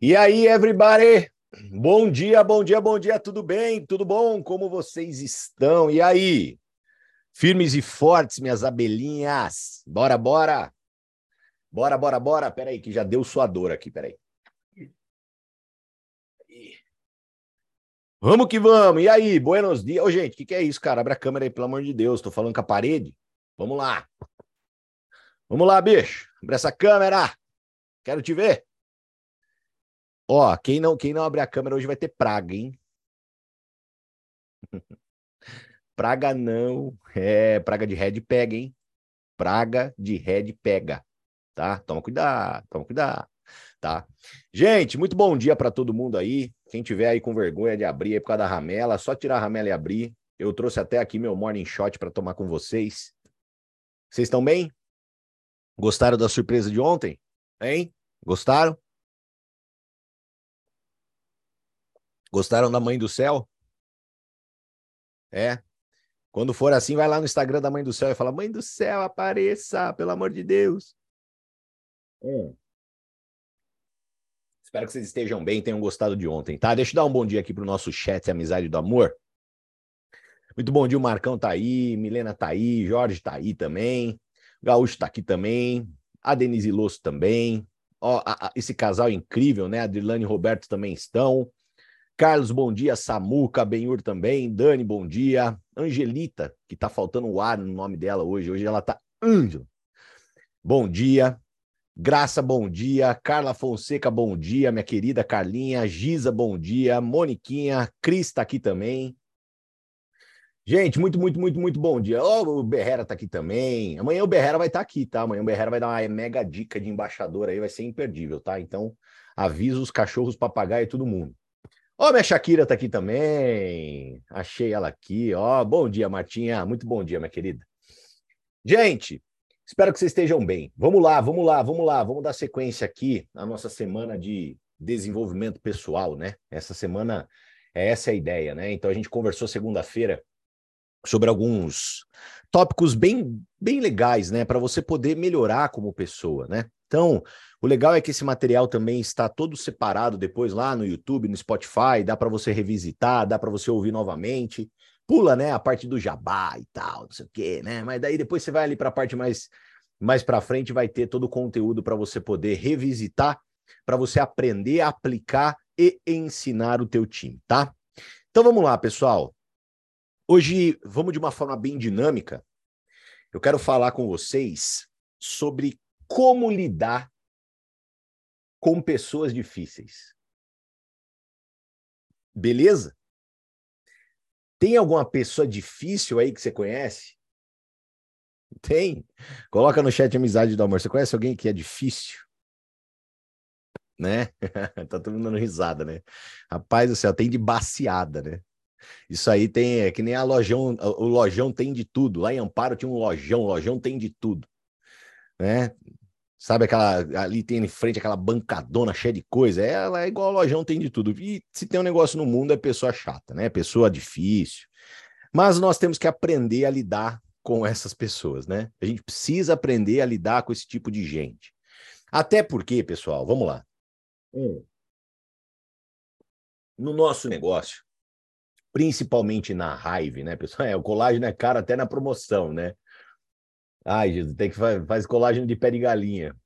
E aí, everybody? Bom dia, bom dia, bom dia, tudo bem? Tudo bom? Como vocês estão? E aí? Firmes e fortes, minhas abelhinhas. Bora, bora. Bora, bora, bora. Peraí, que já deu sua dor aqui, peraí. Vamos que vamos. E aí, buenos dias. Ô, gente, o que, que é isso, cara? Abre a câmera aí, pelo amor de Deus. Tô falando com a parede. Vamos lá. Vamos lá, bicho. Abre essa câmera. Quero te ver. Ó, quem não, quem não abrir a câmera hoje vai ter praga, hein? praga não. É, praga de red pega, hein? Praga de red pega, tá? Toma cuidado, toma cuidado, tá? Gente, muito bom dia para todo mundo aí. Quem tiver aí com vergonha de abrir aí por causa da ramela, só tirar a ramela e abrir. Eu trouxe até aqui meu morning shot para tomar com vocês. Vocês estão bem? Gostaram da surpresa de ontem? Hein? Gostaram? Gostaram da Mãe do Céu? É. Quando for assim, vai lá no Instagram da Mãe do Céu e fala: Mãe do Céu, apareça, pelo amor de Deus. Hum. Espero que vocês estejam bem, tenham gostado de ontem, tá? Deixa eu dar um bom dia aqui pro nosso chat Amizade do Amor. Muito bom dia, o Marcão tá aí, Milena tá aí, Jorge tá aí também, Gaúcho tá aqui também, a Denise Losso também. Ó, a, a, esse casal incrível, né? A e Roberto também estão. Carlos, bom dia. Samuca, Benhur também. Dani, bom dia. Angelita, que tá faltando o ar no nome dela hoje. Hoje ela tá Ângelo. Bom dia. Graça, bom dia. Carla Fonseca, bom dia. Minha querida Carlinha. Giza, bom dia. Moniquinha. Cris tá aqui também. Gente, muito, muito, muito, muito bom dia. Oh, o Berrera tá aqui também. Amanhã o Berrera vai estar tá aqui, tá? Amanhã o Berrera vai dar uma mega dica de embaixador aí, vai ser imperdível, tá? Então, avisa os cachorros, papagaio e todo mundo. Ó, oh, minha Shakira tá aqui também. Achei ela aqui, ó. Oh, bom dia, Martinha. Muito bom dia, minha querida. Gente, espero que vocês estejam bem. Vamos lá, vamos lá, vamos lá. Vamos dar sequência aqui na nossa semana de desenvolvimento pessoal, né? Essa semana, é essa a ideia, né? Então a gente conversou segunda-feira sobre alguns tópicos bem, bem legais, né? Para você poder melhorar como pessoa, né? Então, o legal é que esse material também está todo separado depois lá no YouTube, no Spotify, dá para você revisitar, dá para você ouvir novamente. Pula, né, a parte do jabá e tal, não sei o quê, né? Mas daí depois você vai ali para a parte mais mais para frente vai ter todo o conteúdo para você poder revisitar, para você aprender, aplicar e ensinar o teu time, tá? Então vamos lá, pessoal. Hoje vamos de uma forma bem dinâmica. Eu quero falar com vocês sobre como lidar com pessoas difíceis. Beleza? Tem alguma pessoa difícil aí que você conhece? Tem? Coloca no chat amizade do amor. Você conhece alguém que é difícil? Né? tá todo mundo dando risada, né? Rapaz do céu, tem de baseada, né? Isso aí tem, é que nem a lojão, o lojão tem de tudo. Lá em Amparo tinha um lojão, o lojão tem de tudo. Né? Sabe aquela ali tem em frente aquela bancadona cheia de coisa? Ela é igual lojão, tem de tudo. E se tem um negócio no mundo é pessoa chata, né? Pessoa difícil. Mas nós temos que aprender a lidar com essas pessoas, né? A gente precisa aprender a lidar com esse tipo de gente. Até porque, pessoal, vamos lá. Um, no nosso negócio, principalmente na raiva, né, pessoal? É, o colágeno é caro até na promoção, né? Ai, Jesus, tem que fazer faz colágeno de pé de galinha.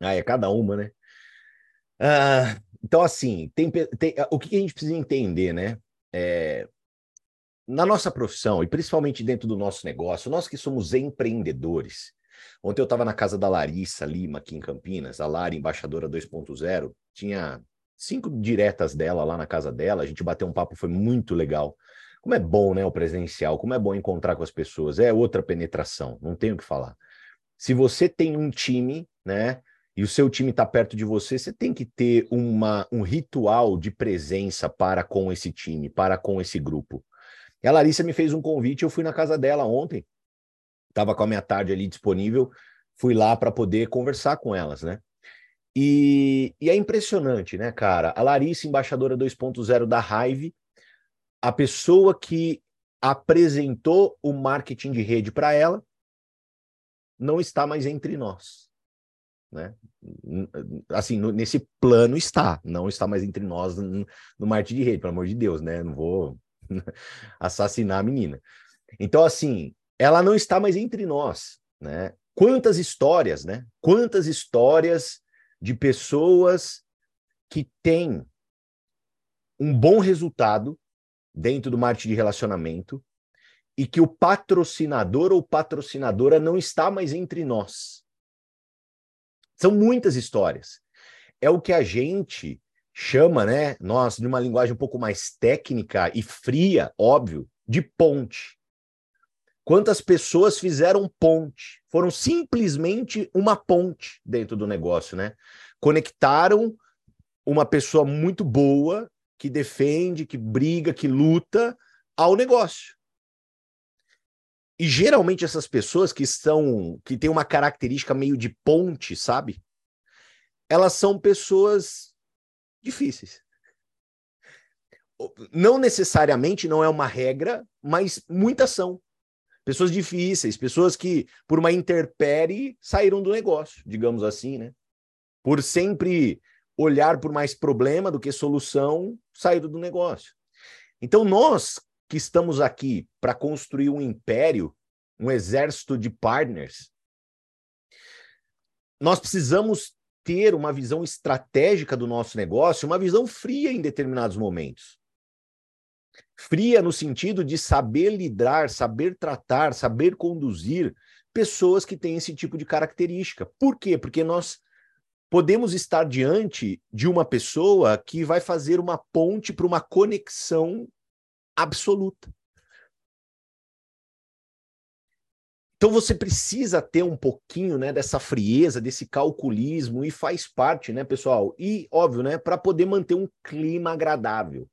Ah, é cada uma, né? Ah, então, assim, tem, tem, o que a gente precisa entender, né? É, na nossa profissão, e principalmente dentro do nosso negócio, nós que somos empreendedores. Ontem eu estava na casa da Larissa Lima, aqui em Campinas, a Lara, embaixadora 2.0, tinha cinco diretas dela lá na casa dela, a gente bateu um papo, foi muito legal. Como é bom, né, o presencial, como é bom encontrar com as pessoas, é outra penetração, não tenho o que falar. Se você tem um time, né, e o seu time está perto de você, você tem que ter uma, um ritual de presença para com esse time, para com esse grupo. E a Larissa me fez um convite, eu fui na casa dela ontem, estava com a minha tarde ali disponível, fui lá para poder conversar com elas, né? E, e, é impressionante, né, cara? A Larissa, embaixadora 2.0 da Hive, a pessoa que apresentou o marketing de rede para ela não está mais entre nós. né? Assim, no, nesse plano está, não está mais entre nós no, no Marte de Rede, pelo amor de Deus, né? Não vou assassinar a menina. Então, assim, ela não está mais entre nós, né? Quantas histórias, né? Quantas histórias de pessoas que têm um bom resultado dentro do marketing de relacionamento e que o patrocinador ou patrocinadora não está mais entre nós. São muitas histórias. É o que a gente chama, né, nós, de uma linguagem um pouco mais técnica e fria, óbvio, de ponte. Quantas pessoas fizeram ponte? Foram simplesmente uma ponte dentro do negócio, né? Conectaram uma pessoa muito boa, que defende, que briga, que luta, ao negócio. E geralmente essas pessoas que são que têm uma característica meio de ponte, sabe? Elas são pessoas difíceis. Não necessariamente não é uma regra, mas muitas são. Pessoas difíceis, pessoas que por uma interpere saíram do negócio, digamos assim, né? Por sempre olhar por mais problema do que solução, saíram do negócio. Então nós que estamos aqui para construir um império, um exército de partners, nós precisamos ter uma visão estratégica do nosso negócio, uma visão fria em determinados momentos. Fria no sentido de saber lidar, saber tratar, saber conduzir pessoas que têm esse tipo de característica. Por quê? Porque nós podemos estar diante de uma pessoa que vai fazer uma ponte para uma conexão absoluta. Então você precisa ter um pouquinho, né, dessa frieza, desse calculismo e faz parte, né, pessoal? E óbvio, né, para poder manter um clima agradável.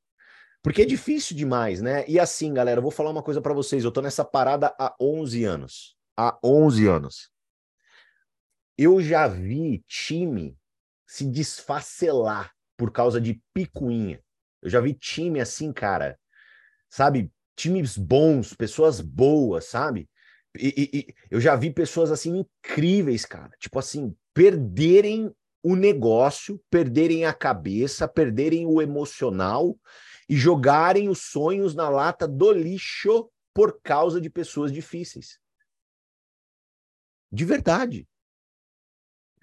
Porque é difícil demais, né? E assim, galera, eu vou falar uma coisa para vocês, eu tô nessa parada há 11 anos. Há 11 anos. Eu já vi time se desfacelar por causa de picuinha. Eu já vi time assim, cara, sabe? Times bons, pessoas boas, sabe? E, e, e, eu já vi pessoas assim incríveis, cara. Tipo assim, perderem o negócio, perderem a cabeça, perderem o emocional e jogarem os sonhos na lata do lixo por causa de pessoas difíceis. De verdade.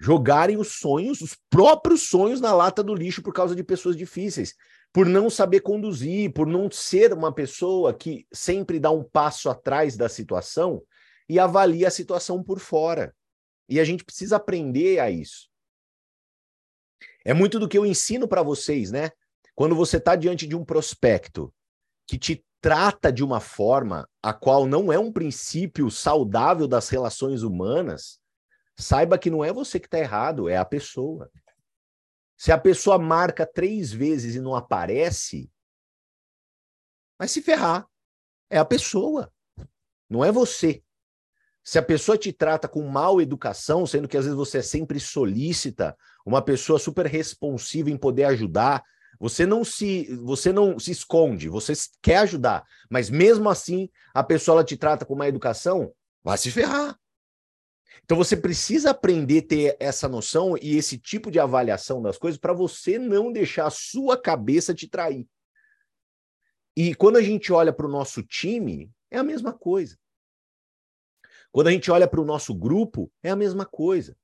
Jogarem os sonhos, os próprios sonhos na lata do lixo por causa de pessoas difíceis por não saber conduzir, por não ser uma pessoa que sempre dá um passo atrás da situação e avalia a situação por fora. E a gente precisa aprender a isso. É muito do que eu ensino para vocês, né? Quando você está diante de um prospecto que te trata de uma forma a qual não é um princípio saudável das relações humanas, saiba que não é você que está errado, é a pessoa. Se a pessoa marca três vezes e não aparece, vai se ferrar. É a pessoa, não é você. Se a pessoa te trata com mal educação, sendo que às vezes você é sempre solícita, uma pessoa super responsiva em poder ajudar, você não se você não se esconde, você quer ajudar, mas mesmo assim a pessoa te trata com má educação, vai se ferrar. Então você precisa aprender a ter essa noção e esse tipo de avaliação das coisas para você não deixar a sua cabeça te trair. E quando a gente olha para o nosso time, é a mesma coisa. Quando a gente olha para o nosso grupo, é a mesma coisa.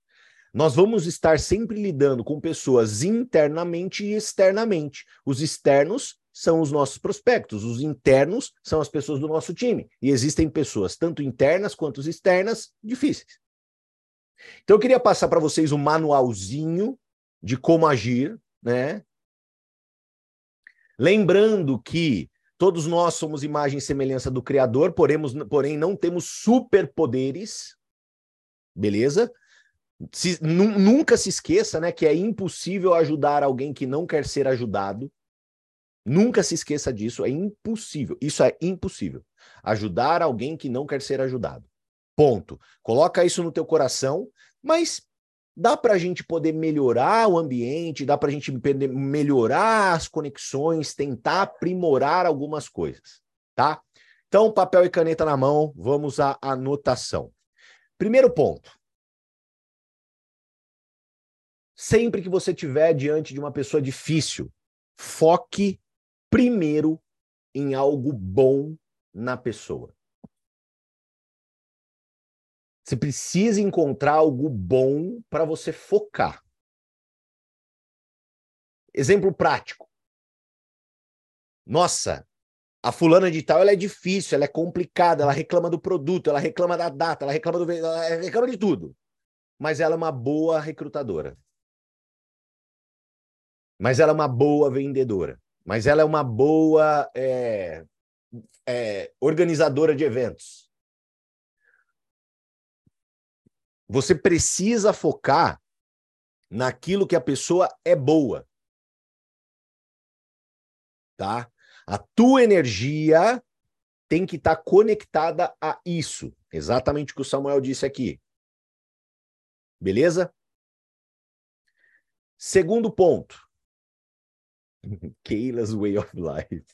Nós vamos estar sempre lidando com pessoas internamente e externamente. Os externos são os nossos prospectos, os internos são as pessoas do nosso time. E existem pessoas, tanto internas quanto externas, difíceis. Então eu queria passar para vocês um manualzinho de como agir, né? Lembrando que todos nós somos imagem e semelhança do Criador, porém não temos superpoderes, beleza? Se, nunca se esqueça, né, que é impossível ajudar alguém que não quer ser ajudado. Nunca se esqueça disso, é impossível. Isso é impossível. Ajudar alguém que não quer ser ajudado. Ponto. Coloca isso no teu coração, mas dá para a gente poder melhorar o ambiente, dá para a gente melhorar as conexões, tentar aprimorar algumas coisas, tá? Então, papel e caneta na mão, vamos à anotação. Primeiro ponto. Sempre que você estiver diante de uma pessoa difícil, foque primeiro em algo bom na pessoa. Você precisa encontrar algo bom para você focar. Exemplo prático. Nossa, a fulana de tal ela é difícil, ela é complicada, ela reclama do produto, ela reclama da data, ela reclama do ela reclama de tudo. Mas ela é uma boa recrutadora. Mas ela é uma boa vendedora. Mas ela é uma boa é, é, organizadora de eventos. Você precisa focar naquilo que a pessoa é boa. Tá? A tua energia tem que estar tá conectada a isso. Exatamente o que o Samuel disse aqui. Beleza? Segundo ponto. Keila's Way of Life.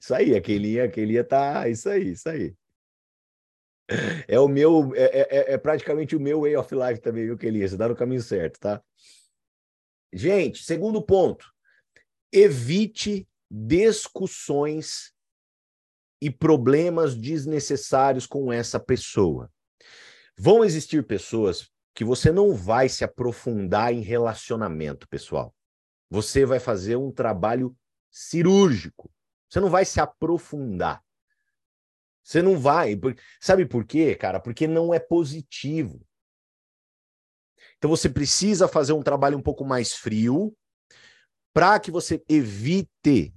Isso aí, a Keilinha, a Keilinha tá. Isso aí, isso aí. É o meu, é, é, é, é, praticamente o meu way of life também, viu, Kelly? Você tá no caminho certo, tá? Gente, segundo ponto. Evite discussões e problemas desnecessários com essa pessoa. Vão existir pessoas que você não vai se aprofundar em relacionamento, pessoal. Você vai fazer um trabalho cirúrgico. Você não vai se aprofundar. Você não vai. Sabe por quê, cara? Porque não é positivo. Então você precisa fazer um trabalho um pouco mais frio para que você evite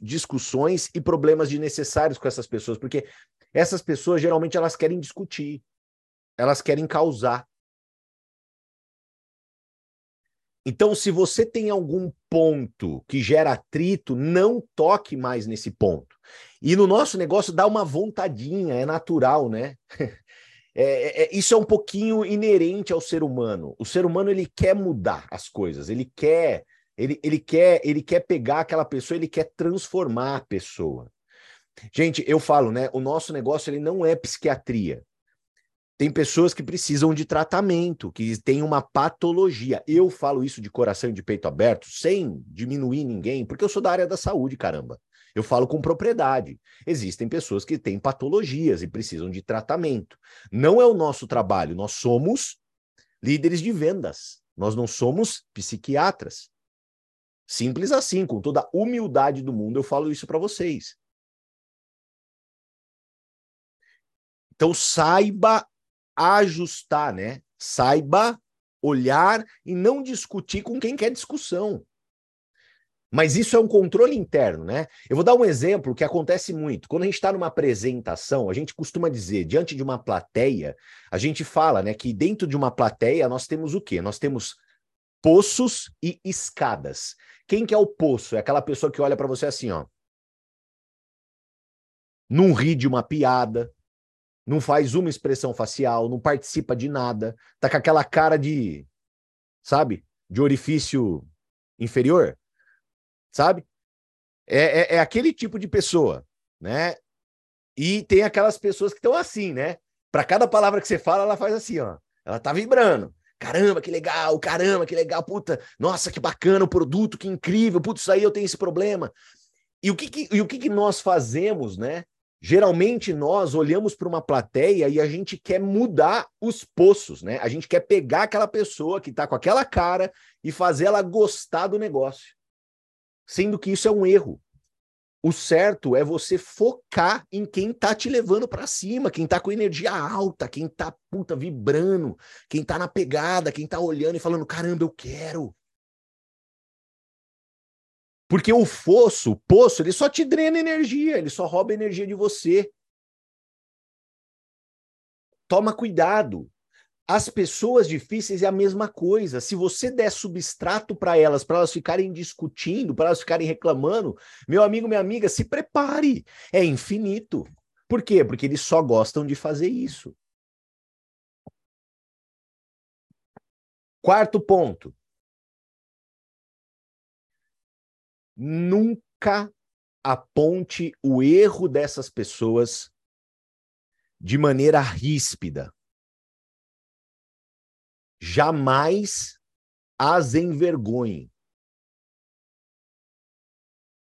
discussões e problemas desnecessários com essas pessoas, porque essas pessoas geralmente elas querem discutir, elas querem causar. Então, se você tem algum ponto que gera atrito, não toque mais nesse ponto. E no nosso negócio dá uma vontadinha, é natural, né? É, é, é, isso é um pouquinho inerente ao ser humano. O ser humano ele quer mudar as coisas, ele quer, ele, ele quer, ele quer pegar aquela pessoa, ele quer transformar a pessoa. Gente, eu falo, né? O nosso negócio ele não é psiquiatria. Tem pessoas que precisam de tratamento, que têm uma patologia. Eu falo isso de coração e de peito aberto, sem diminuir ninguém, porque eu sou da área da saúde, caramba. Eu falo com propriedade. Existem pessoas que têm patologias e precisam de tratamento. Não é o nosso trabalho, nós somos líderes de vendas. Nós não somos psiquiatras. Simples assim, com toda a humildade do mundo, eu falo isso para vocês. Então saiba ajustar, né? Saiba olhar e não discutir com quem quer discussão. Mas isso é um controle interno, né? Eu vou dar um exemplo que acontece muito. Quando a gente está numa apresentação, a gente costuma dizer, diante de uma plateia, a gente fala, né, que dentro de uma plateia nós temos o quê? Nós temos poços e escadas. Quem que é o poço? É aquela pessoa que olha para você assim, ó. Não ri de uma piada, não faz uma expressão facial, não participa de nada, tá com aquela cara de, sabe, de orifício inferior, sabe? É, é, é aquele tipo de pessoa, né? E tem aquelas pessoas que estão assim, né? Para cada palavra que você fala, ela faz assim, ó. Ela tá vibrando. Caramba, que legal, caramba, que legal, puta, nossa, que bacana o produto, que incrível, putz, isso aí eu tenho esse problema. E o que, que e o que, que nós fazemos, né? Geralmente nós olhamos para uma plateia e a gente quer mudar os poços, né? A gente quer pegar aquela pessoa que está com aquela cara e fazer ela gostar do negócio. Sendo que isso é um erro. O certo é você focar em quem está te levando para cima, quem está com energia alta, quem está puta vibrando, quem está na pegada, quem está olhando e falando: "Caramba, eu quero". Porque o fosso, o poço, ele só te drena energia, ele só rouba energia de você. Toma cuidado. As pessoas difíceis é a mesma coisa. Se você der substrato para elas, para elas ficarem discutindo, para elas ficarem reclamando, meu amigo, minha amiga, se prepare. É infinito. Por quê? Porque eles só gostam de fazer isso. Quarto ponto. Nunca aponte o erro dessas pessoas de maneira ríspida. Jamais as envergonhe.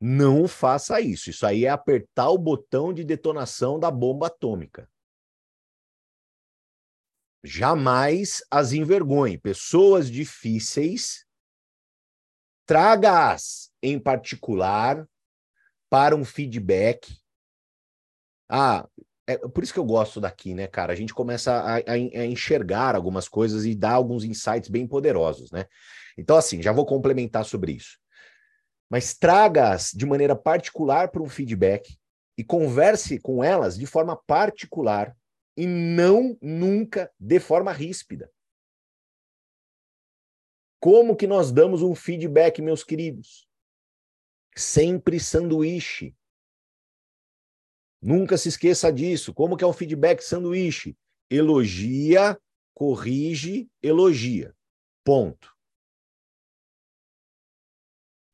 Não faça isso. Isso aí é apertar o botão de detonação da bomba atômica. Jamais as envergonhe. Pessoas difíceis, traga-as em particular para um feedback. Ah, é por isso que eu gosto daqui, né, cara? A gente começa a, a, a enxergar algumas coisas e dar alguns insights bem poderosos, né? Então, assim, já vou complementar sobre isso mas traga-as de maneira particular para um feedback e converse com elas de forma particular e não nunca de forma ríspida. Como que nós damos um feedback, meus queridos? Sempre sanduíche. Nunca se esqueça disso. Como que é um feedback sanduíche? Elogia, corrige, elogia. Ponto.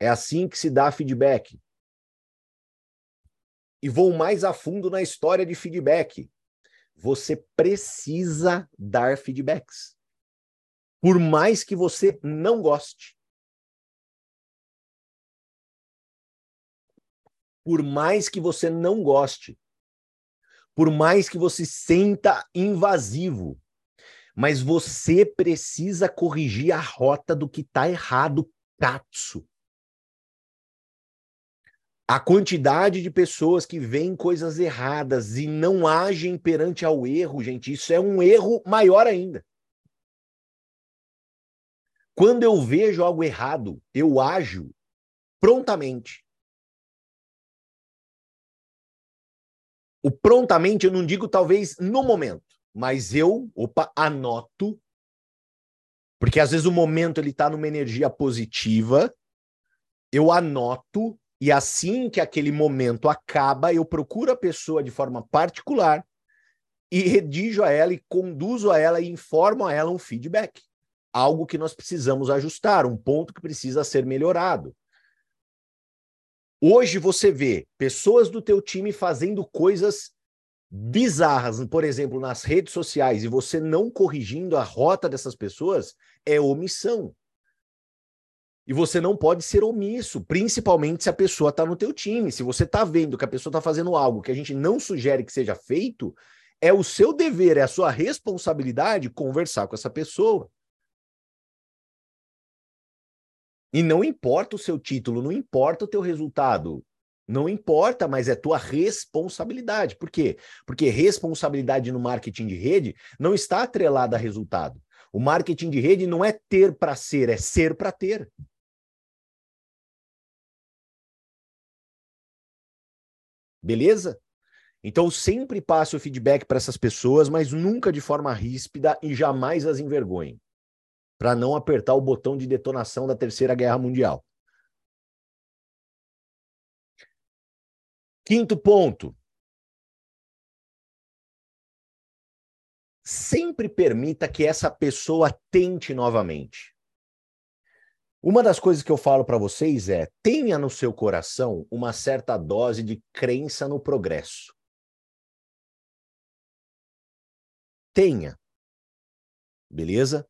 É assim que se dá feedback. E vou mais a fundo na história de feedback. Você precisa dar feedbacks. Por mais que você não goste. Por mais que você não goste. Por mais que você sinta invasivo. Mas você precisa corrigir a rota do que está errado, Katsu a quantidade de pessoas que veem coisas erradas e não agem perante ao erro, gente, isso é um erro maior ainda. Quando eu vejo algo errado, eu ajo prontamente. O prontamente eu não digo talvez no momento, mas eu, opa, anoto, porque às vezes o momento ele está numa energia positiva, eu anoto e assim que aquele momento acaba, eu procuro a pessoa de forma particular e redijo a ela e conduzo a ela e informo a ela um feedback. Algo que nós precisamos ajustar, um ponto que precisa ser melhorado. Hoje você vê pessoas do teu time fazendo coisas bizarras, por exemplo, nas redes sociais, e você não corrigindo a rota dessas pessoas, é omissão. E você não pode ser omisso, principalmente se a pessoa está no teu time. Se você está vendo que a pessoa está fazendo algo que a gente não sugere que seja feito, é o seu dever, é a sua responsabilidade conversar com essa pessoa. E não importa o seu título, não importa o teu resultado. Não importa, mas é tua responsabilidade. Por quê? Porque responsabilidade no marketing de rede não está atrelada a resultado. O marketing de rede não é ter para ser, é ser para ter. Beleza? Então sempre passe o feedback para essas pessoas, mas nunca de forma ríspida e jamais as envergonhe, para não apertar o botão de detonação da Terceira Guerra Mundial. Quinto ponto. Sempre permita que essa pessoa tente novamente. Uma das coisas que eu falo para vocês é: tenha no seu coração uma certa dose de crença no progresso. Tenha. Beleza?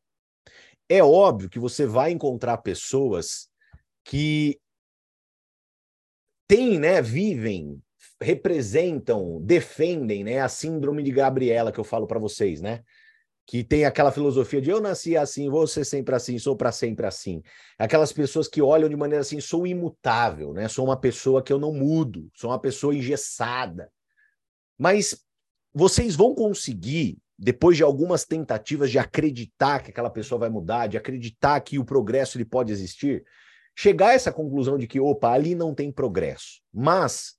É óbvio que você vai encontrar pessoas que têm, né, vivem, representam, defendem, né, a síndrome de Gabriela que eu falo para vocês, né? que tem aquela filosofia de eu nasci assim, vou ser sempre assim, sou para sempre assim. Aquelas pessoas que olham de maneira assim, sou imutável, né? Sou uma pessoa que eu não mudo, sou uma pessoa engessada. Mas vocês vão conseguir, depois de algumas tentativas de acreditar que aquela pessoa vai mudar, de acreditar que o progresso ele pode existir, chegar a essa conclusão de que, opa, ali não tem progresso. Mas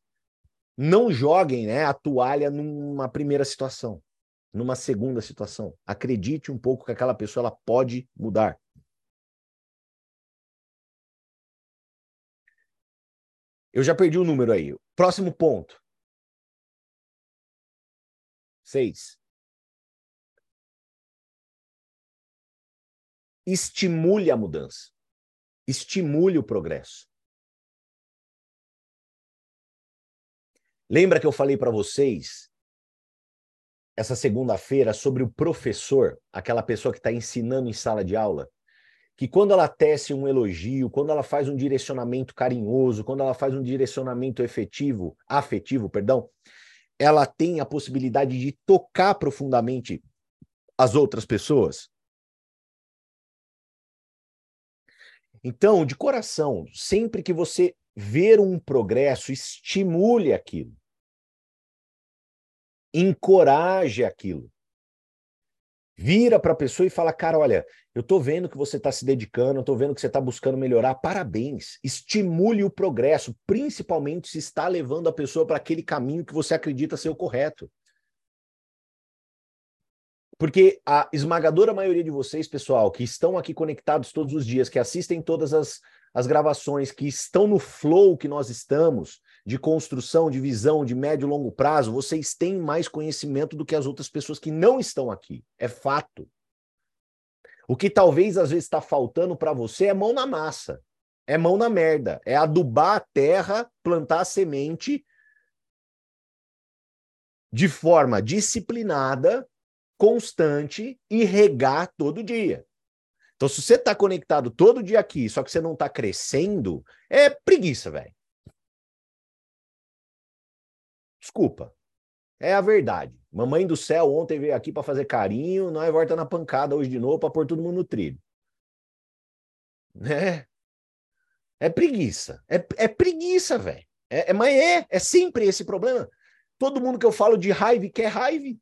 não joguem né, a toalha numa primeira situação numa segunda situação. Acredite um pouco que aquela pessoa ela pode mudar. Eu já perdi o número aí. Próximo ponto. Seis. Estimule a mudança. Estimule o progresso. Lembra que eu falei para vocês essa segunda-feira sobre o professor, aquela pessoa que está ensinando em sala de aula, que quando ela tece um elogio, quando ela faz um direcionamento carinhoso, quando ela faz um direcionamento efetivo, afetivo, perdão, ela tem a possibilidade de tocar profundamente as outras pessoas. Então, de coração, sempre que você ver um progresso, estimule aquilo encoraje aquilo. Vira para a pessoa e fala, cara, olha, eu estou vendo que você está se dedicando, estou vendo que você está buscando melhorar, parabéns. Estimule o progresso, principalmente se está levando a pessoa para aquele caminho que você acredita ser o correto. Porque a esmagadora maioria de vocês, pessoal, que estão aqui conectados todos os dias, que assistem todas as, as gravações, que estão no flow que nós estamos, de construção, de visão, de médio e longo prazo, vocês têm mais conhecimento do que as outras pessoas que não estão aqui. É fato. O que talvez às vezes está faltando para você é mão na massa, é mão na merda, é adubar a terra, plantar a semente de forma disciplinada, constante e regar todo dia. Então, se você está conectado todo dia aqui, só que você não está crescendo, é preguiça, velho. Desculpa. É a verdade. Mamãe do céu ontem veio aqui para fazer carinho, nós volta na pancada hoje de novo para pôr todo mundo no trilho. É. É preguiça. É, é preguiça, velho. É, é, mas é, é sempre esse problema. Todo mundo que eu falo de raiva quer raiva.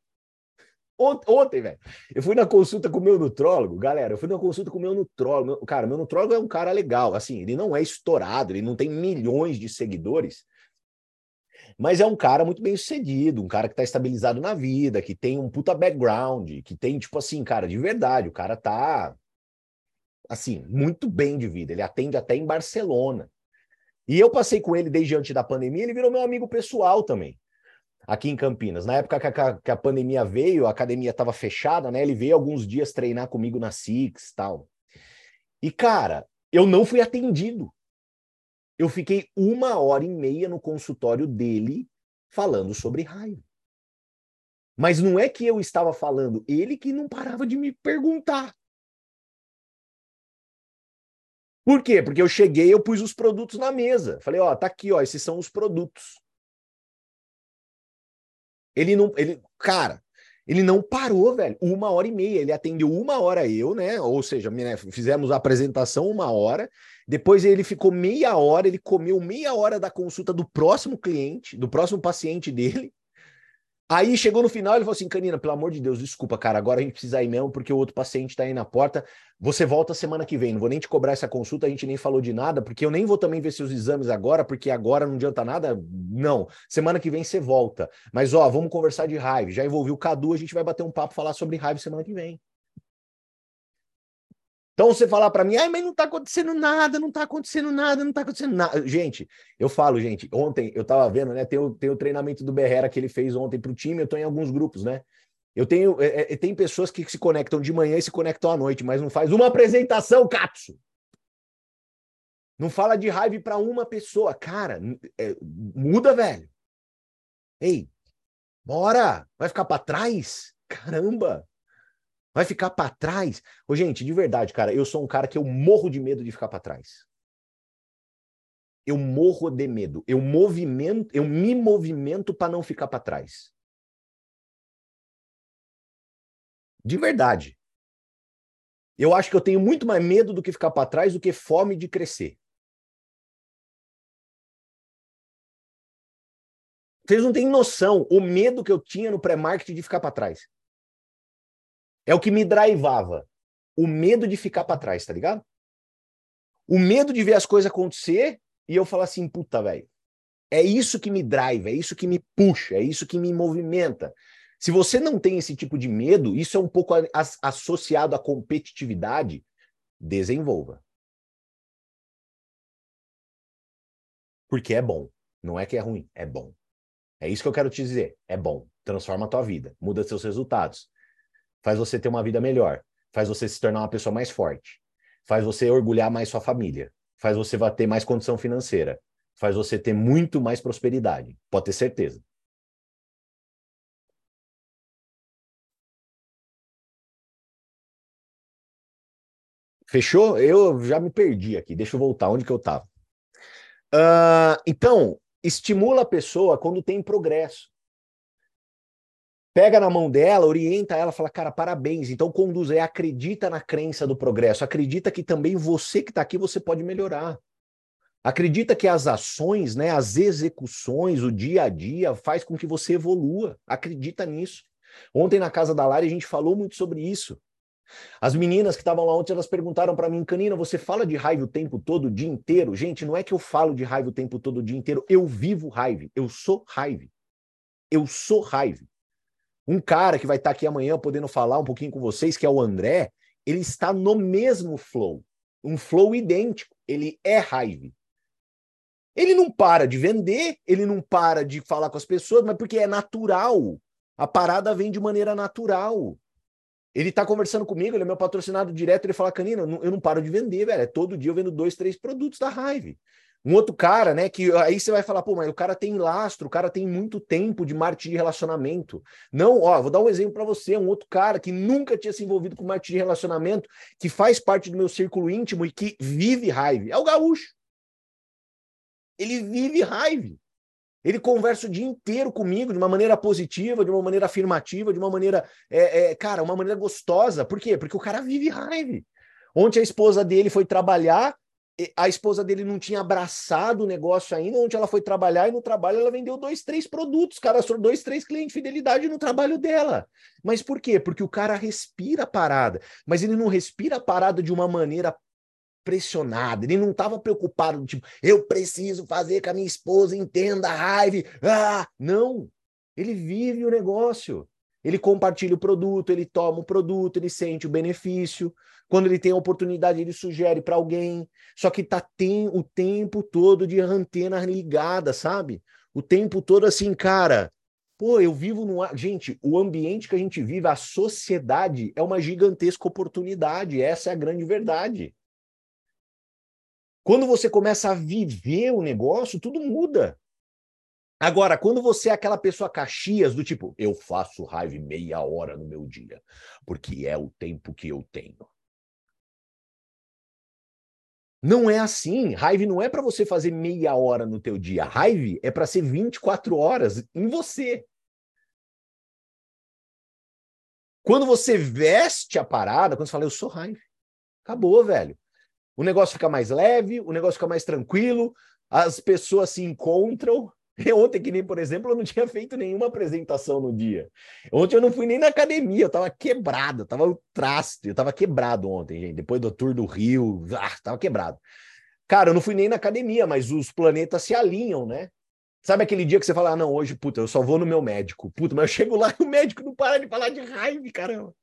Ontem, velho, eu fui na consulta com o meu nutrólogo, galera. Eu fui na consulta com o meu nutrólogo. Meu, cara, meu nutrólogo é um cara legal. Assim, ele não é estourado, ele não tem milhões de seguidores, mas é um cara muito bem sucedido, um cara que tá estabilizado na vida, que tem um puta background, que tem, tipo assim, cara, de verdade, o cara tá, assim, muito bem de vida. Ele atende até em Barcelona. E eu passei com ele desde antes da pandemia, ele virou meu amigo pessoal também, aqui em Campinas. Na época que a, que a pandemia veio, a academia estava fechada, né? Ele veio alguns dias treinar comigo na Six tal. E, cara, eu não fui atendido. Eu fiquei uma hora e meia no consultório dele falando sobre raiva. Mas não é que eu estava falando, ele que não parava de me perguntar. Por quê? Porque eu cheguei, eu pus os produtos na mesa. Falei, ó, tá aqui, ó, esses são os produtos. Ele não, ele, cara, ele não parou, velho. Uma hora e meia. Ele atendeu uma hora eu, né? Ou seja, né, fizemos a apresentação uma hora. Depois ele ficou meia hora, ele comeu meia hora da consulta do próximo cliente, do próximo paciente dele. Aí chegou no final, ele falou assim: Canina, pelo amor de Deus, desculpa, cara, agora a gente precisa ir mesmo, porque o outro paciente tá aí na porta. Você volta semana que vem, não vou nem te cobrar essa consulta, a gente nem falou de nada, porque eu nem vou também ver seus exames agora, porque agora não adianta nada. Não, semana que vem você volta. Mas ó, vamos conversar de raiva. Já envolvi o Cadu, a gente vai bater um papo falar sobre raiva semana que vem. Então você falar para mim, ah, mas não está acontecendo nada, não está acontecendo nada, não está acontecendo nada. Gente, eu falo, gente, ontem eu estava vendo, né? Tem o, tem o treinamento do Berrera que ele fez ontem para o time, eu estou em alguns grupos, né? Eu tenho, é, é, tem pessoas que se conectam de manhã e se conectam à noite, mas não faz uma apresentação, Katsu. Não fala de raiva para uma pessoa. Cara, é, muda, velho. Ei, bora! Vai ficar para trás? Caramba! Vai ficar para trás? Ô, gente, de verdade, cara, eu sou um cara que eu morro de medo de ficar para trás. Eu morro de medo. Eu movimento, eu me movimento para não ficar para trás. De verdade. Eu acho que eu tenho muito mais medo do que ficar para trás do que fome de crescer. Vocês não têm noção o medo que eu tinha no pré-marketing de ficar para trás. É o que me drivava. O medo de ficar para trás, tá ligado? O medo de ver as coisas acontecer e eu falar assim, puta, velho. É isso que me drive, é isso que me puxa, é isso que me movimenta. Se você não tem esse tipo de medo, isso é um pouco associado à competitividade, desenvolva. Porque é bom. Não é que é ruim, é bom. É isso que eu quero te dizer. É bom. Transforma a tua vida, muda seus resultados faz você ter uma vida melhor, faz você se tornar uma pessoa mais forte, faz você orgulhar mais sua família, faz você ter mais condição financeira, faz você ter muito mais prosperidade. Pode ter certeza. Fechou? Eu já me perdi aqui. Deixa eu voltar onde que eu estava. Uh, ah, então, estimula a pessoa quando tem progresso. Pega na mão dela, orienta ela, fala, cara, parabéns. Então conduz, é, acredita na crença do progresso, acredita que também você que está aqui, você pode melhorar. Acredita que as ações, né, as execuções, o dia a dia faz com que você evolua. Acredita nisso. Ontem na casa da Lari a gente falou muito sobre isso. As meninas que estavam lá ontem, elas perguntaram para mim, Canina, você fala de raiva o tempo todo, o dia inteiro? Gente, não é que eu falo de raiva o tempo todo, o dia inteiro. Eu vivo raiva. Eu sou raiva. Eu sou raiva. Um cara que vai estar tá aqui amanhã podendo falar um pouquinho com vocês, que é o André, ele está no mesmo flow. Um flow idêntico. Ele é raiva. Ele não para de vender, ele não para de falar com as pessoas, mas porque é natural. A parada vem de maneira natural. Ele tá conversando comigo, ele é meu patrocinado direto, ele fala, Canina, eu não paro de vender, velho. É todo dia eu vendo dois, três produtos da Hive. Um outro cara, né, que aí você vai falar, pô, mas o cara tem lastro, o cara tem muito tempo de marketing de relacionamento. Não, ó, vou dar um exemplo para você, um outro cara que nunca tinha se envolvido com marketing de relacionamento, que faz parte do meu círculo íntimo e que vive raiva. É o gaúcho. Ele vive raiva. Ele conversa o dia inteiro comigo de uma maneira positiva, de uma maneira afirmativa, de uma maneira, é, é, cara, uma maneira gostosa. Por quê? Porque o cara vive raiva. Ontem a esposa dele foi trabalhar, a esposa dele não tinha abraçado o negócio ainda, onde ela foi trabalhar e no trabalho ela vendeu dois, três produtos, cara, só dois, três clientes de fidelidade no trabalho dela. Mas por quê? Porque o cara respira a parada, mas ele não respira a parada de uma maneira pressionado, ele não estava preocupado, tipo, eu preciso fazer que a minha esposa entenda a raiva. Ah, não. Ele vive o negócio. Ele compartilha o produto, ele toma o produto, ele sente o benefício. Quando ele tem a oportunidade, ele sugere para alguém. Só que tá tem o tempo todo de antena ligada, sabe? O tempo todo assim, cara. Pô, eu vivo no gente, o ambiente que a gente vive, a sociedade é uma gigantesca oportunidade, essa é a grande verdade. Quando você começa a viver o negócio, tudo muda. Agora, quando você é aquela pessoa caxias do tipo, eu faço raiva meia hora no meu dia, porque é o tempo que eu tenho. Não é assim. Raiva não é para você fazer meia hora no teu dia. Raiva é para ser 24 horas em você. Quando você veste a parada, quando você fala, eu sou raiva. Acabou, velho o negócio fica mais leve, o negócio fica mais tranquilo, as pessoas se encontram. Ontem, que nem, por exemplo, eu não tinha feito nenhuma apresentação no dia. Ontem eu não fui nem na academia, eu tava quebrado, eu tava o traste, eu tava quebrado ontem, gente. Depois do tour do Rio, ah, tava quebrado. Cara, eu não fui nem na academia, mas os planetas se alinham, né? Sabe aquele dia que você fala, ah, não, hoje, puta, eu só vou no meu médico. Puta, mas eu chego lá e o médico não para de falar de raiva, caramba.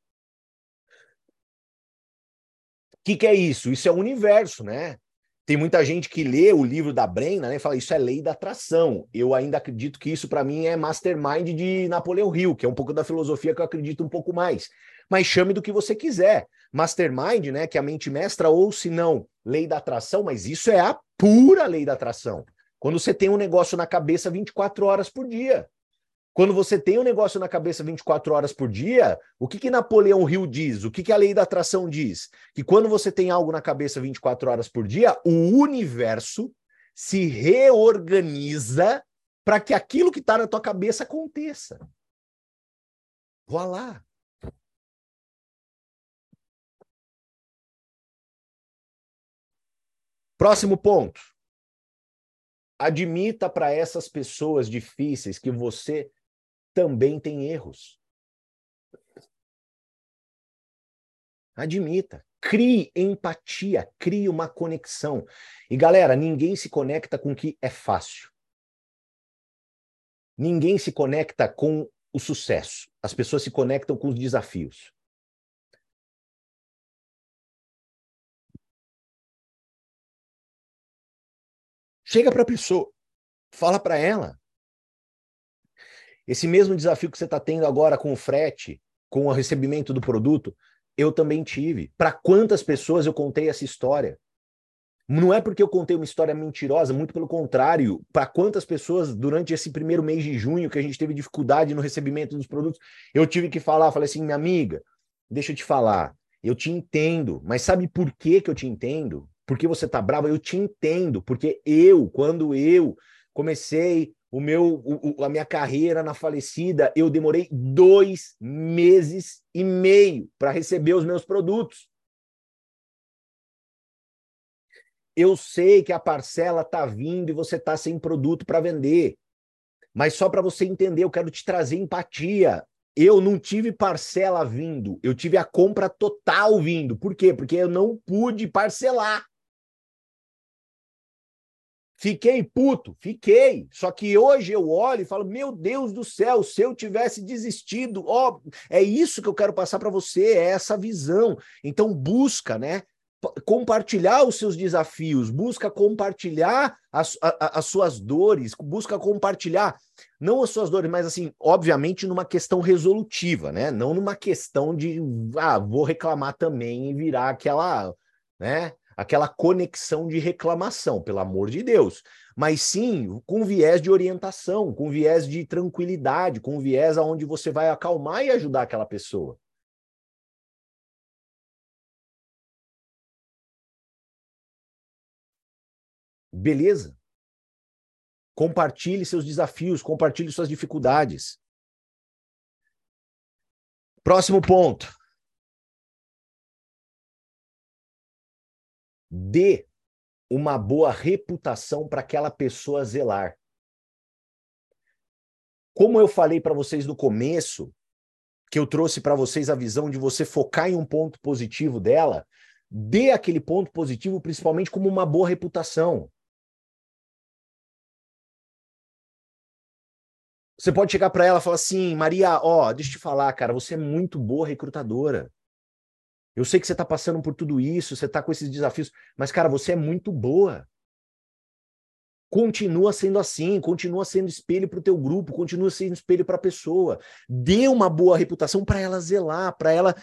que, que é isso? Isso é o universo, né? Tem muita gente que lê o livro da Brena né, e fala isso é lei da atração. Eu ainda acredito que isso para mim é mastermind de Napoleão Hill, que é um pouco da filosofia que eu acredito um pouco mais. Mas chame do que você quiser. Mastermind, né, que é a mente mestra ou se não, lei da atração, mas isso é a pura lei da atração. Quando você tem um negócio na cabeça 24 horas por dia. Quando você tem um negócio na cabeça 24 horas por dia, o que, que Napoleão Hill diz? O que, que a lei da atração diz? Que quando você tem algo na cabeça 24 horas por dia, o universo se reorganiza para que aquilo que está na tua cabeça aconteça. Voilá. Próximo ponto. Admita para essas pessoas difíceis que você também tem erros. Admita. Crie empatia, crie uma conexão. E galera, ninguém se conecta com o que é fácil. Ninguém se conecta com o sucesso. As pessoas se conectam com os desafios. Chega para a pessoa, fala para ela. Esse mesmo desafio que você está tendo agora com o frete, com o recebimento do produto, eu também tive. Para quantas pessoas eu contei essa história? Não é porque eu contei uma história mentirosa, muito pelo contrário. Para quantas pessoas, durante esse primeiro mês de junho, que a gente teve dificuldade no recebimento dos produtos, eu tive que falar, falei assim, minha amiga, deixa eu te falar, Eu te entendo, mas sabe por que, que eu te entendo? Porque você tá bravo? Eu te entendo, porque eu, quando eu comecei o meu, o, a minha carreira na falecida, eu demorei dois meses e meio para receber os meus produtos. Eu sei que a parcela está vindo e você está sem produto para vender. Mas só para você entender, eu quero te trazer empatia. Eu não tive parcela vindo, eu tive a compra total vindo. Por quê? Porque eu não pude parcelar. Fiquei puto, fiquei. Só que hoje eu olho e falo: meu Deus do céu, se eu tivesse desistido, ó, é isso que eu quero passar para você, é essa visão. Então busca, né? Compartilhar os seus desafios, busca compartilhar as, a, as suas dores, busca compartilhar, não as suas dores, mas assim, obviamente numa questão resolutiva, né? Não numa questão de, ah, vou reclamar também e virar aquela, né? Aquela conexão de reclamação, pelo amor de Deus, mas sim com viés de orientação, com viés de tranquilidade, com viés aonde você vai acalmar e ajudar aquela pessoa. Beleza? Compartilhe seus desafios, compartilhe suas dificuldades. Próximo ponto. Dê uma boa reputação para aquela pessoa zelar. Como eu falei para vocês no começo, que eu trouxe para vocês a visão de você focar em um ponto positivo dela, dê aquele ponto positivo principalmente como uma boa reputação. Você pode chegar para ela e falar assim, Maria, ó, deixa eu te falar, cara, você é muito boa recrutadora. Eu sei que você está passando por tudo isso, você está com esses desafios, mas, cara, você é muito boa. Continua sendo assim, continua sendo espelho para o teu grupo, continua sendo espelho para a pessoa. Dê uma boa reputação para ela zelar, para ela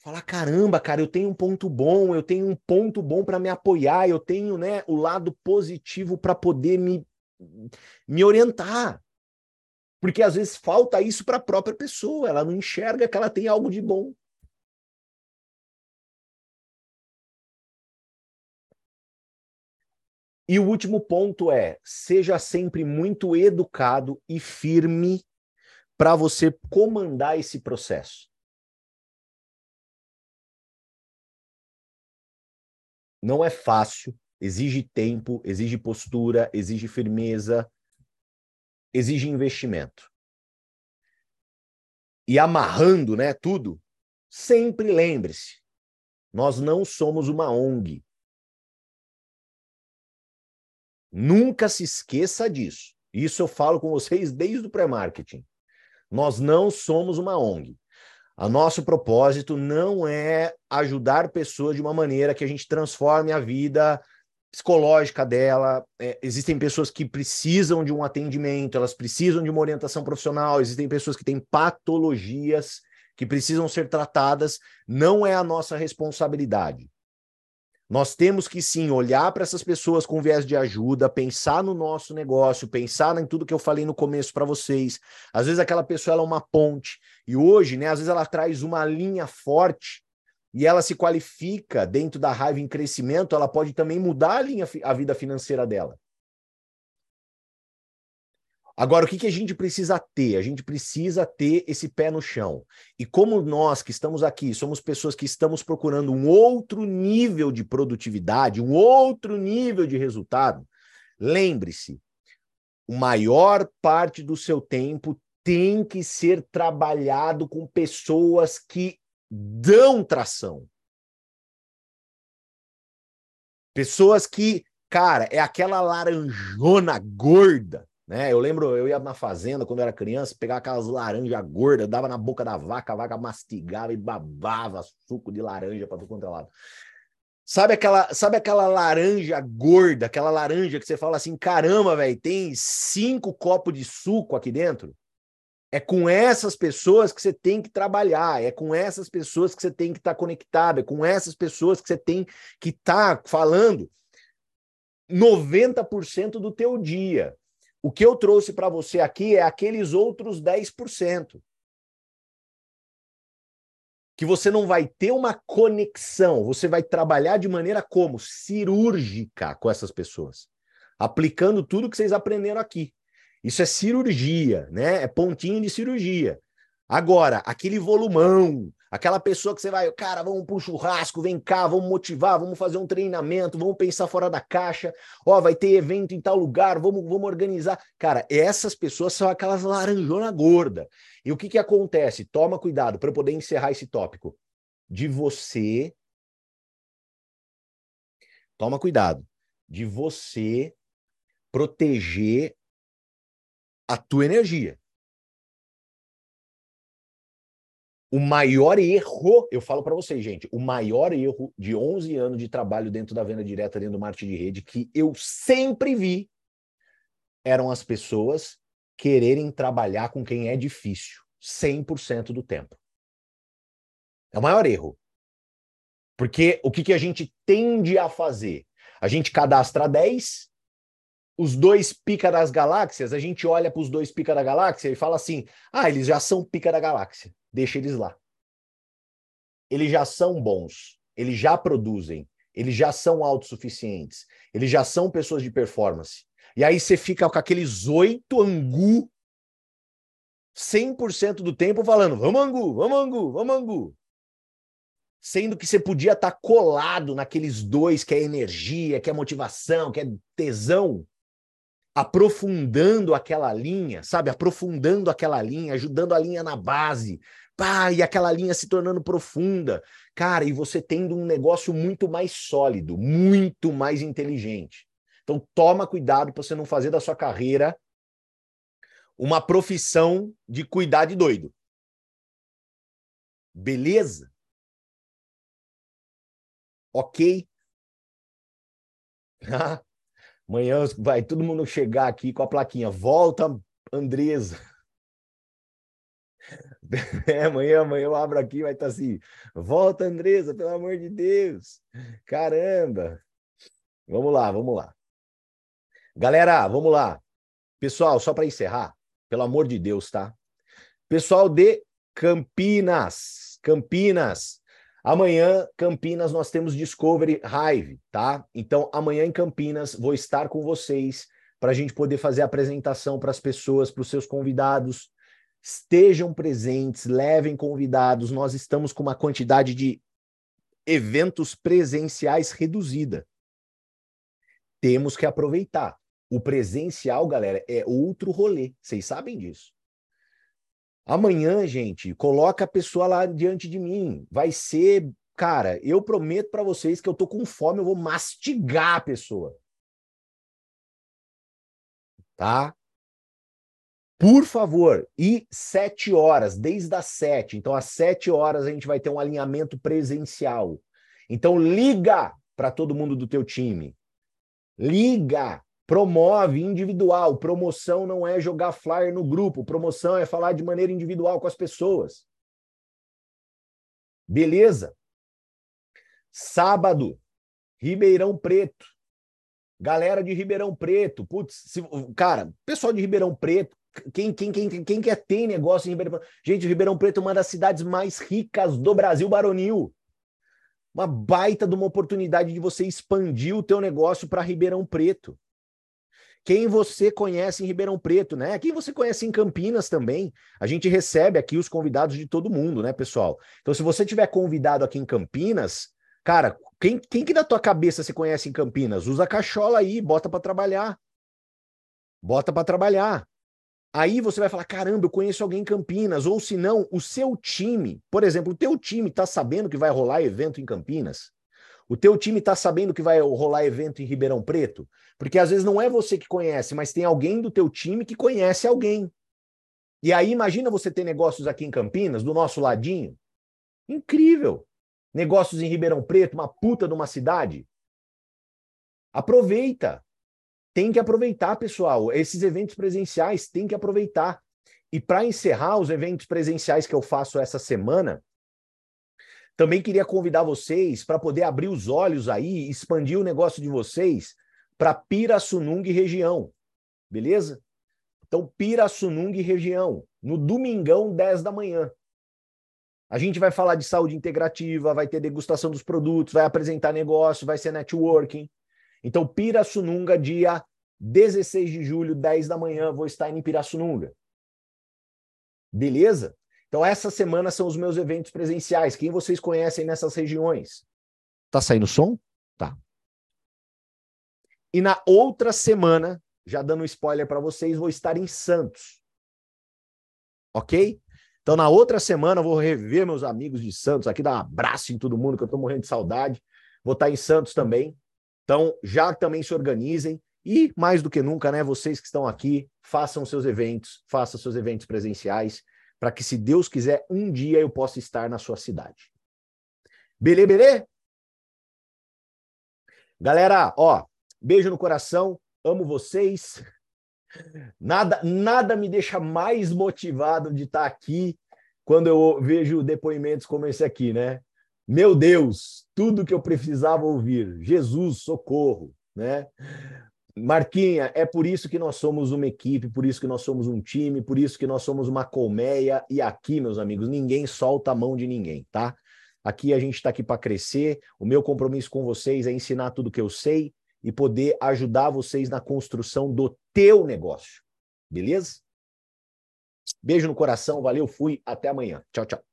falar: caramba, cara, eu tenho um ponto bom, eu tenho um ponto bom para me apoiar, eu tenho né, o lado positivo para poder me, me orientar. Porque às vezes falta isso para a própria pessoa, ela não enxerga que ela tem algo de bom. E o último ponto é: seja sempre muito educado e firme para você comandar esse processo. Não é fácil, exige tempo, exige postura, exige firmeza, exige investimento. E amarrando, né, tudo, sempre lembre-se, nós não somos uma ONG. Nunca se esqueça disso. Isso eu falo com vocês desde o pré-marketing. Nós não somos uma ONG. O nosso propósito não é ajudar pessoas de uma maneira que a gente transforme a vida psicológica dela. É, existem pessoas que precisam de um atendimento, elas precisam de uma orientação profissional, existem pessoas que têm patologias que precisam ser tratadas. Não é a nossa responsabilidade. Nós temos que sim olhar para essas pessoas com viés de ajuda, pensar no nosso negócio, pensar em tudo que eu falei no começo para vocês. Às vezes aquela pessoa é uma ponte e hoje, né, às vezes ela traz uma linha forte e ela se qualifica dentro da raiva em crescimento, ela pode também mudar a linha a vida financeira dela. Agora, o que, que a gente precisa ter? A gente precisa ter esse pé no chão. E como nós que estamos aqui somos pessoas que estamos procurando um outro nível de produtividade, um outro nível de resultado, lembre-se, a maior parte do seu tempo tem que ser trabalhado com pessoas que dão tração. Pessoas que, cara, é aquela laranjona gorda né? Eu lembro, eu ia na fazenda quando eu era criança, pegava aquelas laranjas gordas, dava na boca da vaca, a vaca mastigava e babava suco de laranja para todo quanto é lado. Sabe aquela, sabe aquela laranja gorda, aquela laranja que você fala assim, caramba, velho, tem cinco copos de suco aqui dentro? É com essas pessoas que você tem que trabalhar, é com essas pessoas que você tem que estar tá conectado, é com essas pessoas que você tem que estar tá falando 90% do teu dia. O que eu trouxe para você aqui é aqueles outros 10%. que você não vai ter uma conexão, você vai trabalhar de maneira como? Cirúrgica com essas pessoas, aplicando tudo que vocês aprenderam aqui. Isso é cirurgia, né? É pontinho de cirurgia. Agora, aquele volumão, aquela pessoa que você vai, cara, vamos para um churrasco, vem cá, vamos motivar, vamos fazer um treinamento, vamos pensar fora da caixa, ó, vai ter evento em tal lugar, vamos, vamos organizar. Cara, essas pessoas são aquelas laranjona gorda. E o que que acontece? Toma cuidado para eu poder encerrar esse tópico. De você Toma cuidado de você proteger a tua energia. O maior erro, eu falo para vocês, gente, o maior erro de 11 anos de trabalho dentro da venda direta, dentro do marketing de rede, que eu sempre vi, eram as pessoas quererem trabalhar com quem é difícil, 100% do tempo. É o maior erro. Porque o que, que a gente tende a fazer? A gente cadastra 10, os dois pica das galáxias, a gente olha para os dois pica da galáxia e fala assim: ah, eles já são pica da galáxia deixa eles lá. Eles já são bons, eles já produzem, eles já são autossuficientes, eles já são pessoas de performance. E aí você fica com aqueles oito angu 100% do tempo falando: vamos angu, vamos angu, vamos angu. Sendo que você podia estar tá colado naqueles dois que é energia, que é motivação, que é tesão, aprofundando aquela linha, sabe? Aprofundando aquela linha, ajudando a linha na base, pá, e aquela linha se tornando profunda. Cara, e você tendo um negócio muito mais sólido, muito mais inteligente. Então toma cuidado para você não fazer da sua carreira uma profissão de cuidar de doido. Beleza? Ok? Amanhã vai todo mundo chegar aqui com a plaquinha. Volta, Andresa. É, amanhã, amanhã eu abro aqui vai estar tá assim. Volta, Andresa, pelo amor de Deus. Caramba. Vamos lá, vamos lá. Galera, vamos lá. Pessoal, só para encerrar, pelo amor de Deus, tá? Pessoal de Campinas, Campinas, Amanhã, Campinas, nós temos Discovery Hive, tá? Então, amanhã em Campinas, vou estar com vocês para a gente poder fazer a apresentação para as pessoas, para os seus convidados. Estejam presentes, levem convidados. Nós estamos com uma quantidade de eventos presenciais reduzida. Temos que aproveitar. O presencial, galera, é outro rolê. Vocês sabem disso. Amanhã, gente, coloca a pessoa lá diante de mim. Vai ser, cara, eu prometo para vocês que eu tô com fome, eu vou mastigar a pessoa. Tá? Por favor, e sete horas, desde as sete. Então, às sete horas a gente vai ter um alinhamento presencial. Então, liga para todo mundo do teu time. Liga, Promove individual. Promoção não é jogar flyer no grupo. Promoção é falar de maneira individual com as pessoas. Beleza? Sábado, Ribeirão Preto. Galera de Ribeirão Preto. Putz, se, cara, pessoal de Ribeirão Preto, quem, quem, quem, quem quer ter negócio em Ribeirão Preto? Gente, Ribeirão Preto é uma das cidades mais ricas do Brasil baronil. Uma baita de uma oportunidade de você expandir o teu negócio para Ribeirão Preto quem você conhece em Ribeirão Preto, né? Quem você conhece em Campinas também. A gente recebe aqui os convidados de todo mundo, né, pessoal? Então, se você tiver convidado aqui em Campinas, cara, quem, quem que da tua cabeça você conhece em Campinas? Usa a cachola aí, bota para trabalhar. Bota para trabalhar. Aí você vai falar: caramba, eu conheço alguém em Campinas. Ou se não, o seu time, por exemplo, o teu time está sabendo que vai rolar evento em Campinas? O teu time está sabendo que vai rolar evento em Ribeirão Preto? Porque às vezes não é você que conhece, mas tem alguém do teu time que conhece alguém. E aí imagina você ter negócios aqui em Campinas, do nosso ladinho. Incrível. Negócios em Ribeirão Preto, uma puta de uma cidade. Aproveita. Tem que aproveitar, pessoal. Esses eventos presenciais tem que aproveitar. E para encerrar os eventos presenciais que eu faço essa semana, também queria convidar vocês para poder abrir os olhos aí, expandir o negócio de vocês para Pirassunung região. Beleza? Então, Pirassunung região, no domingão, 10 da manhã. A gente vai falar de saúde integrativa, vai ter degustação dos produtos, vai apresentar negócio, vai ser networking. Então, Pirassununga, dia 16 de julho, 10 da manhã, vou estar em Pirassununga. Beleza? Então, essa semana são os meus eventos presenciais. Quem vocês conhecem nessas regiões? Tá saindo som? Tá. E na outra semana, já dando um spoiler para vocês, vou estar em Santos. Ok? Então, na outra semana, vou rever meus amigos de Santos aqui, dar um abraço em todo mundo, que eu estou morrendo de saudade. Vou estar em Santos também. Então, já também se organizem. E, mais do que nunca, né, vocês que estão aqui, façam seus eventos, façam seus eventos presenciais, para que, se Deus quiser, um dia eu possa estar na sua cidade. Belê, belê? Galera, ó, beijo no coração, amo vocês. Nada, nada me deixa mais motivado de estar aqui quando eu vejo depoimentos como esse aqui, né? Meu Deus, tudo que eu precisava ouvir. Jesus, socorro, né? Marquinha, é por isso que nós somos uma equipe, por isso que nós somos um time, por isso que nós somos uma colmeia. E aqui, meus amigos, ninguém solta a mão de ninguém, tá? Aqui a gente está aqui para crescer. O meu compromisso com vocês é ensinar tudo que eu sei e poder ajudar vocês na construção do teu negócio. Beleza? Beijo no coração, valeu, fui, até amanhã. Tchau, tchau.